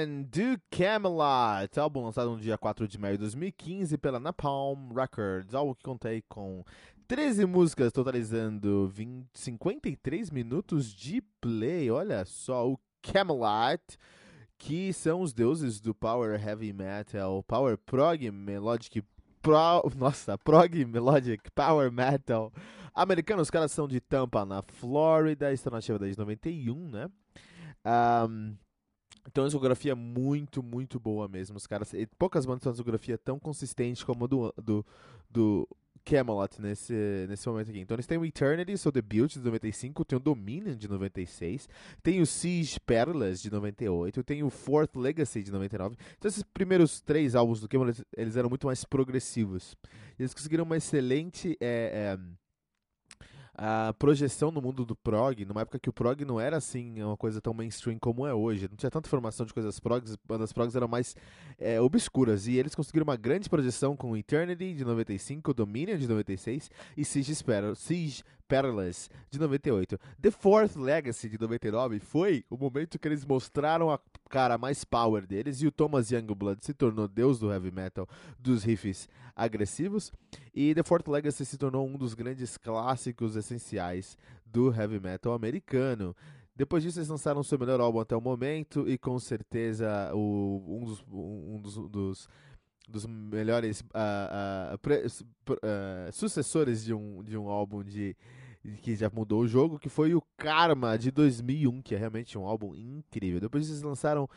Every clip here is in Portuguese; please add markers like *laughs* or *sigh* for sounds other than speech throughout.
Haven do Camelot, álbum lançado no dia 4 de maio de 2015 pela Napalm Records, álbum que contei com 13 músicas, totalizando 20, 53 minutos de play. Olha só, o Camelot, que são os deuses do Power Heavy Metal, Power Prog Melodic, pro, nossa, Prog Melodic Power Metal americano. Os caras são de Tampa, na Flórida, estão nativa desde 91, né? Um, então, a discografia é muito, muito boa mesmo. Os caras, poucas bandas têm uma discografia tão consistente como a do, do, do Camelot nesse, nesse momento aqui. Então, eles têm o Eternity, seu debut de 95, tem o Dominion de 96, tem o Siege Perlas de 98, tem o Fourth Legacy de 99. Então, esses primeiros três álbuns do Camelot, eles eram muito mais progressivos. Eles conseguiram uma excelente. É, é, a projeção no mundo do prog, numa época que o prog não era assim uma coisa tão mainstream como é hoje, não tinha tanta informação de coisas progs, bandas progs eram mais é, obscuras, e eles conseguiram uma grande projeção com Eternity de 95, Dominion de 96 e Siege, Siege Perilous, de 98. The Fourth Legacy, de 99, foi o momento que eles mostraram a cara mais power deles e o Thomas Youngblood se tornou deus do heavy metal, dos riffs agressivos. E The Fourth Legacy se tornou um dos grandes clássicos essenciais do heavy metal americano. Depois disso, eles lançaram seu melhor álbum até o momento e com certeza o, um dos, um dos, dos dos melhores uh, uh, pre, uh, sucessores de um, de um álbum de que já mudou o jogo, que foi o Karma de 2001, que é realmente um álbum incrível. Depois eles lançaram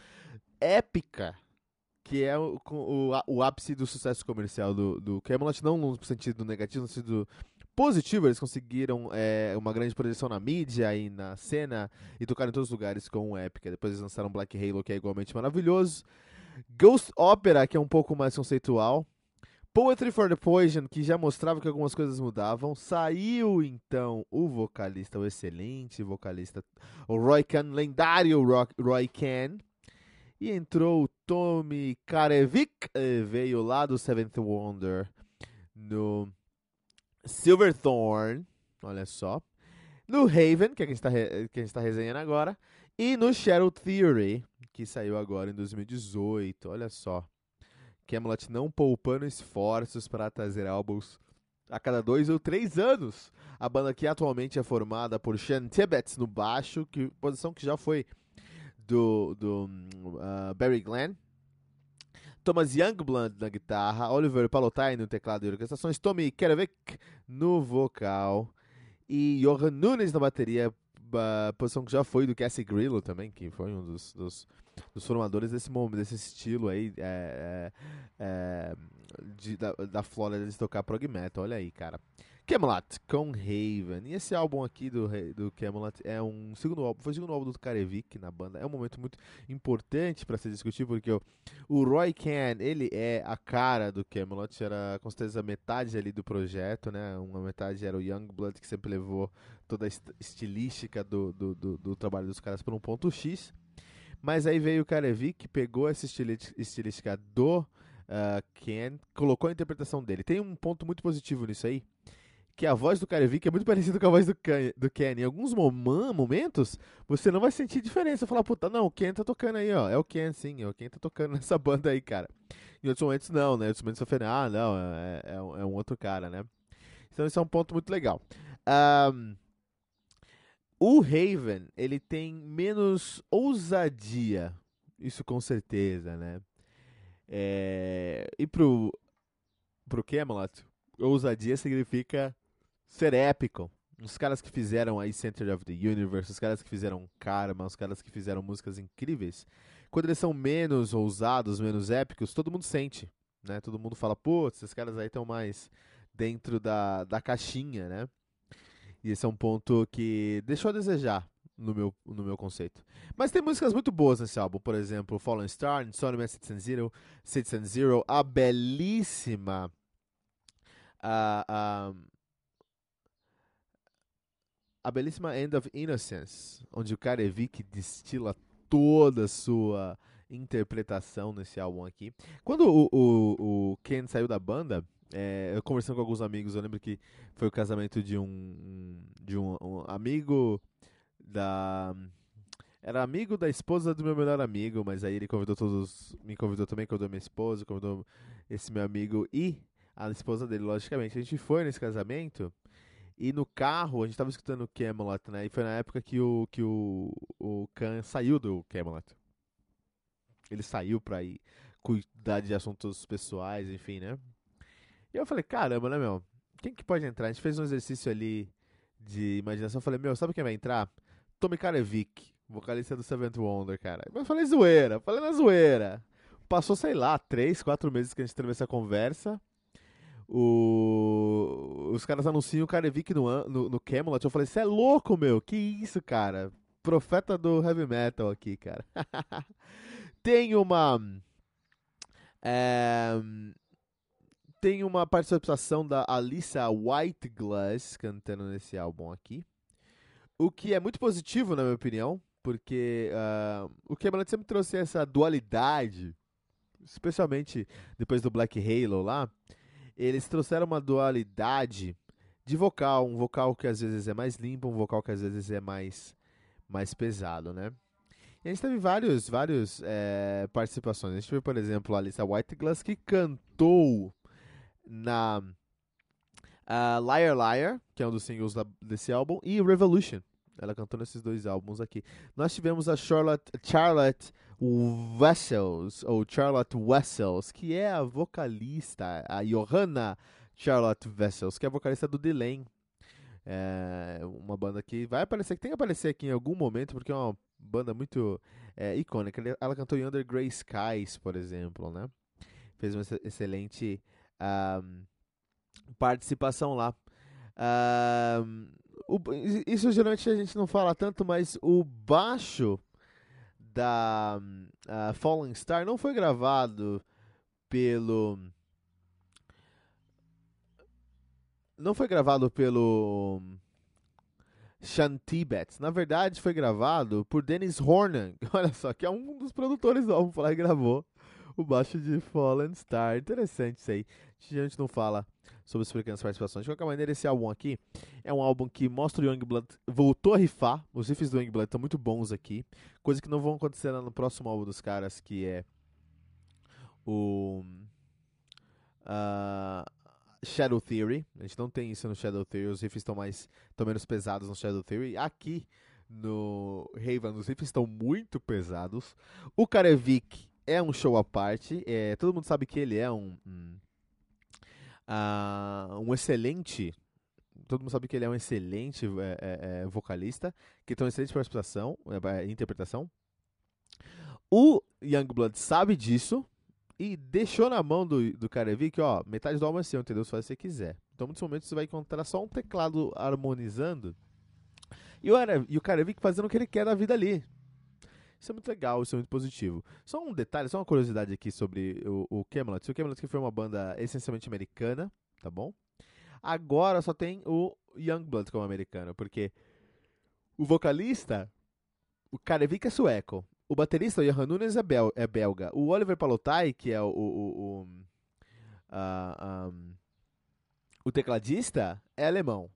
Épica, que é o, o, o ápice do sucesso comercial do, do Camelot, não no sentido negativo, no sentido positivo, eles conseguiram é, uma grande projeção na mídia e na cena e tocaram em todos os lugares com Épica. Depois eles lançaram Black Halo, que é igualmente maravilhoso. Ghost Opera, que é um pouco mais conceitual. Poetry for the Poison, que já mostrava que algumas coisas mudavam. Saiu então o vocalista, o excelente vocalista, o Roy Khan, lendário Roy Khan. E entrou o Tommy Karevik, eh, veio lá do Seventh Wonder no Silverthorn, olha só. No Haven, que é quem está, quem está resenhando agora. E no Shadow Theory, que saiu agora em 2018, olha só. Camelot não poupando esforços para trazer álbuns a cada dois ou três anos. A banda que atualmente é formada por Sean Tibbets no baixo, que posição que já foi do, do uh, Barry Glenn. Thomas Youngblood na guitarra, Oliver Palotai no teclado e orquestrações, Tommy Kerevic no vocal e Johan Nunes na bateria, posição que já foi do Cassie Grillo também, que foi um dos, dos dos formadores desse momento, desse estilo aí é, é, é, de, da, da Flórida de tocar prog metal. Olha aí, cara. Camelot com Raven. E esse álbum aqui do, do Camelot é um segundo álbum, foi o segundo álbum do Karevik na banda. É um momento muito importante para se discutir porque o, o Roy Khan, ele é a cara do Camelot, era com certeza metade ali do projeto, né? Uma metade era o Youngblood que sempre levou toda a estilística do, do, do, do trabalho dos caras para um ponto X. Mas aí veio o Karevik, pegou essa estilística do uh, Ken colocou a interpretação dele. Tem um ponto muito positivo nisso aí, que a voz do Karevik é muito *laughs* parecida com a voz do Ken. Do Ken. Em alguns momentos, você não vai sentir diferença. Falar, puta, não, o Ken tá tocando aí, ó. É o Ken, sim, é o Ken tá tocando *laughs* nessa banda aí, cara. Em outros momentos, não, né? Em outros momentos você fala, ah, não, é, é, é, um outro cara, né? Então, esse é um ponto muito legal. Um, o Raven, ele tem menos ousadia. Isso com certeza, né? É, e pro, pro Camelot, ousadia significa ser épico. Os caras que fizeram aí Center of the Universe, os caras que fizeram Karma, os caras que fizeram músicas incríveis, quando eles são menos ousados, menos épicos, todo mundo sente, né? Todo mundo fala, putz, esses caras aí estão mais dentro da, da caixinha, né? E esse é um ponto que deixou a desejar no meu, no meu conceito. Mas tem músicas muito boas nesse álbum, por exemplo, Fallen Star, Insomnia Citizen Zero, Citizen Zero, a belíssima a, a, a belíssima End of Innocence, onde o Karevik destila toda a sua interpretação nesse álbum aqui. Quando o, o, o Ken saiu da banda, é, eu conversando com alguns amigos, eu lembro que foi o casamento de um, de um, um amigo da era amigo da esposa do meu melhor amigo, mas aí ele convidou todos, me convidou também, convidou minha esposa, convidou esse meu amigo e a esposa dele, logicamente. A gente foi nesse casamento e no carro a gente tava escutando Camelot, né? E foi na época que o que o, o Khan saiu do Camelot. Ele saiu pra ir cuidar de assuntos pessoais, enfim, né? E eu falei, caramba, né, meu? Quem que pode entrar? A gente fez um exercício ali de imaginação. Eu falei, meu, sabe quem vai entrar? Tommy Karevic, vocalista do Seventh Wonder, cara. Eu falei zoeira, falei na zoeira. Passou, sei lá, três, quatro meses que a gente teve essa conversa. O... Os caras anunciam o Karevic no, no, no Camelot. Eu falei, você é louco, meu? Que isso, cara? Profeta do heavy metal aqui, cara. *laughs* Tem uma. É, tem uma participação da Alissa Whiteglass cantando nesse álbum aqui. O que é muito positivo, na minha opinião, porque uh, o Camelot sempre trouxe essa dualidade, especialmente depois do Black Halo lá. Eles trouxeram uma dualidade de vocal, um vocal que às vezes é mais limpo, um vocal que às vezes é mais, mais pesado, né? E a gente teve vários, vários é, participações. A gente teve, por exemplo, a Alissa Whiteglass que cantou na uh, Liar Liar, que é um dos singles da, desse álbum, e Revolution. Ela cantou nesses dois álbuns aqui. Nós tivemos a Charlotte, Charlotte Wessels, ou Charlotte Wessels, que é a vocalista, a Johanna Charlotte Wessels, que é a vocalista do Delane. É uma banda que vai aparecer, que tem que aparecer aqui em algum momento, porque é uma banda muito é, icônica. Ela cantou em Under Grey Skies, por exemplo, né? Fez uma excelente participação lá. O, isso geralmente a gente não fala tanto, mas o baixo da uh, Fallen Star não foi gravado pelo. Não foi gravado pelo Sean Tibet. Na verdade, foi gravado por Dennis Hornan. *laughs* Olha só, que é um dos produtores do álbum, foi lá e gravou o baixo de Fallen Star. Interessante isso aí. A gente não fala sobre as pequenas participações. De qualquer maneira, esse álbum aqui é um álbum que mostra o Youngblood voltou a rifar. Os riffs do Youngblood estão muito bons aqui. Coisa que não vão acontecer no próximo álbum dos caras, que é o uh, Shadow Theory. A gente não tem isso no Shadow Theory. Os riffs estão mais, estão menos pesados no Shadow Theory. Aqui no Raven, os riffs estão muito pesados. O Karevik é um show à parte. É, todo mundo sabe que ele é um, um, uh, um excelente. Todo mundo sabe que ele é um excelente é, é, é vocalista, que tem uma excelente participação, é, interpretação. O Youngblood sabe disso e deixou na mão do, do Karevik, ó, metade do álbum é seu, entendeu? Se você quiser. Então, muitos momentos você vai encontrar só um teclado harmonizando e o, e o Karevik fazendo o que ele quer da vida ali. Isso é muito legal, isso é muito positivo. Só um detalhe, só uma curiosidade aqui sobre o, o Camelot. O Camelot que foi uma banda essencialmente americana, tá bom? Agora só tem o Youngblood como americano, porque o vocalista, o Karevik é sueco. o baterista, o Johan Nunes, é, bel é belga. O Oliver Palotai, que é o, o, o, uh, um, o tecladista, é alemão.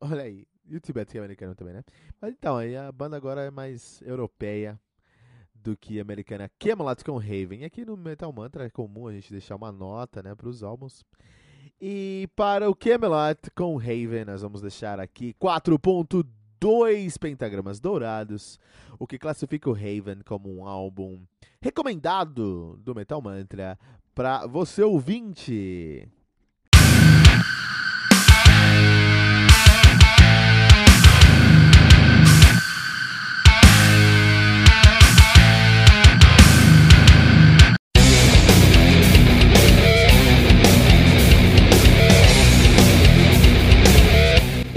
Olha aí. E o Tibete é americano também, né? Mas então, aí a banda agora é mais europeia do que americana. Camelot com Raven. Aqui no Metal Mantra é comum a gente deixar uma nota, né, para os álbuns. E para o Camelot com Raven, nós vamos deixar aqui 4.2 pentagramas dourados, o que classifica o Raven como um álbum recomendado do Metal Mantra para você ouvinte.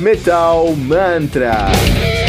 Metal Mantra.